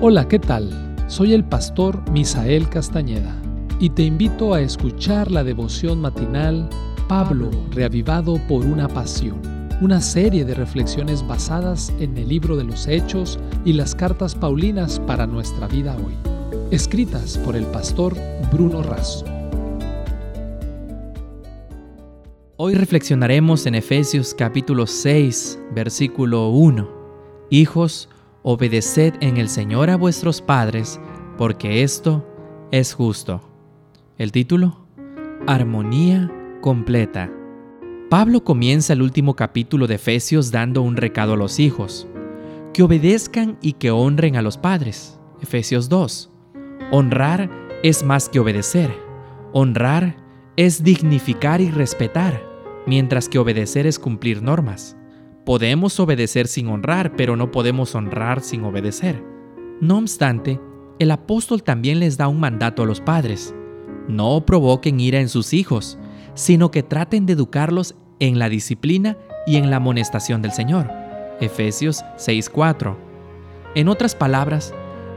Hola, ¿qué tal? Soy el pastor Misael Castañeda y te invito a escuchar la devoción matinal Pablo, reavivado por una pasión, una serie de reflexiones basadas en el libro de los Hechos y las cartas Paulinas para nuestra vida hoy, escritas por el pastor Bruno Razo. Hoy reflexionaremos en Efesios capítulo 6, versículo 1. Hijos, obedeced en el Señor a vuestros padres, porque esto es justo. El título, Armonía completa. Pablo comienza el último capítulo de Efesios dando un recado a los hijos, que obedezcan y que honren a los padres. Efesios 2. Honrar es más que obedecer. Honrar es dignificar y respetar, mientras que obedecer es cumplir normas. Podemos obedecer sin honrar, pero no podemos honrar sin obedecer. No obstante, el apóstol también les da un mandato a los padres. No provoquen ira en sus hijos, sino que traten de educarlos en la disciplina y en la amonestación del Señor. Efesios 6:4. En otras palabras,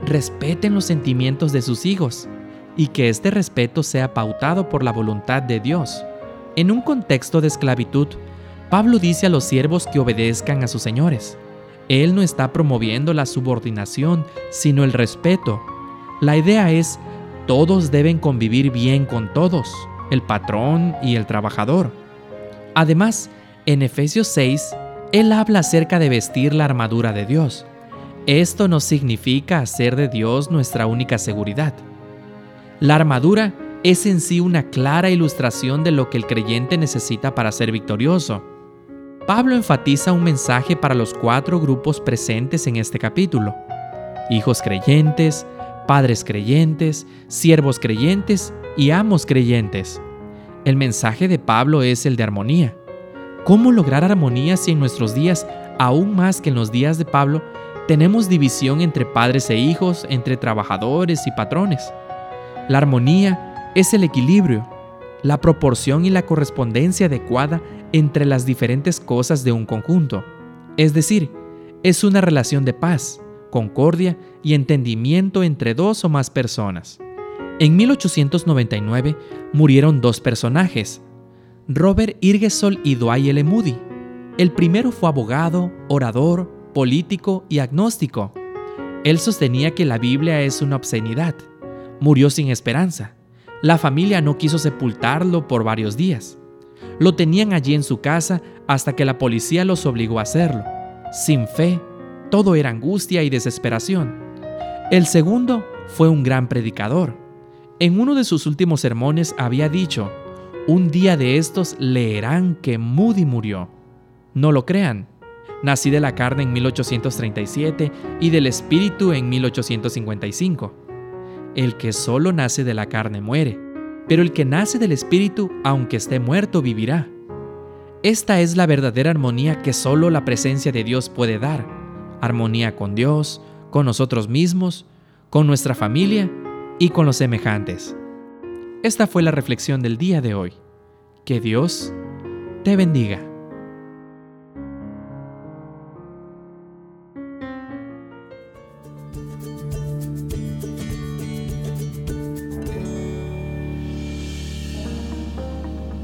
respeten los sentimientos de sus hijos y que este respeto sea pautado por la voluntad de Dios. En un contexto de esclavitud, Pablo dice a los siervos que obedezcan a sus señores. Él no está promoviendo la subordinación, sino el respeto. La idea es, todos deben convivir bien con todos, el patrón y el trabajador. Además, en Efesios 6, él habla acerca de vestir la armadura de Dios. Esto no significa hacer de Dios nuestra única seguridad. La armadura es en sí una clara ilustración de lo que el creyente necesita para ser victorioso. Pablo enfatiza un mensaje para los cuatro grupos presentes en este capítulo. Hijos creyentes, padres creyentes, siervos creyentes y amos creyentes. El mensaje de Pablo es el de armonía. ¿Cómo lograr armonía si en nuestros días, aún más que en los días de Pablo, tenemos división entre padres e hijos, entre trabajadores y patrones? La armonía es el equilibrio, la proporción y la correspondencia adecuada entre las diferentes cosas de un conjunto. Es decir, es una relación de paz, concordia y entendimiento entre dos o más personas. En 1899 murieron dos personajes, Robert Irgesol y Dwight L. Moody. El primero fue abogado, orador, político y agnóstico. Él sostenía que la Biblia es una obscenidad. Murió sin esperanza. La familia no quiso sepultarlo por varios días. Lo tenían allí en su casa hasta que la policía los obligó a hacerlo. Sin fe, todo era angustia y desesperación. El segundo fue un gran predicador. En uno de sus últimos sermones había dicho, un día de estos leerán que Moody murió. No lo crean. Nací de la carne en 1837 y del espíritu en 1855. El que solo nace de la carne muere pero el que nace del Espíritu, aunque esté muerto, vivirá. Esta es la verdadera armonía que solo la presencia de Dios puede dar. Armonía con Dios, con nosotros mismos, con nuestra familia y con los semejantes. Esta fue la reflexión del día de hoy. Que Dios te bendiga.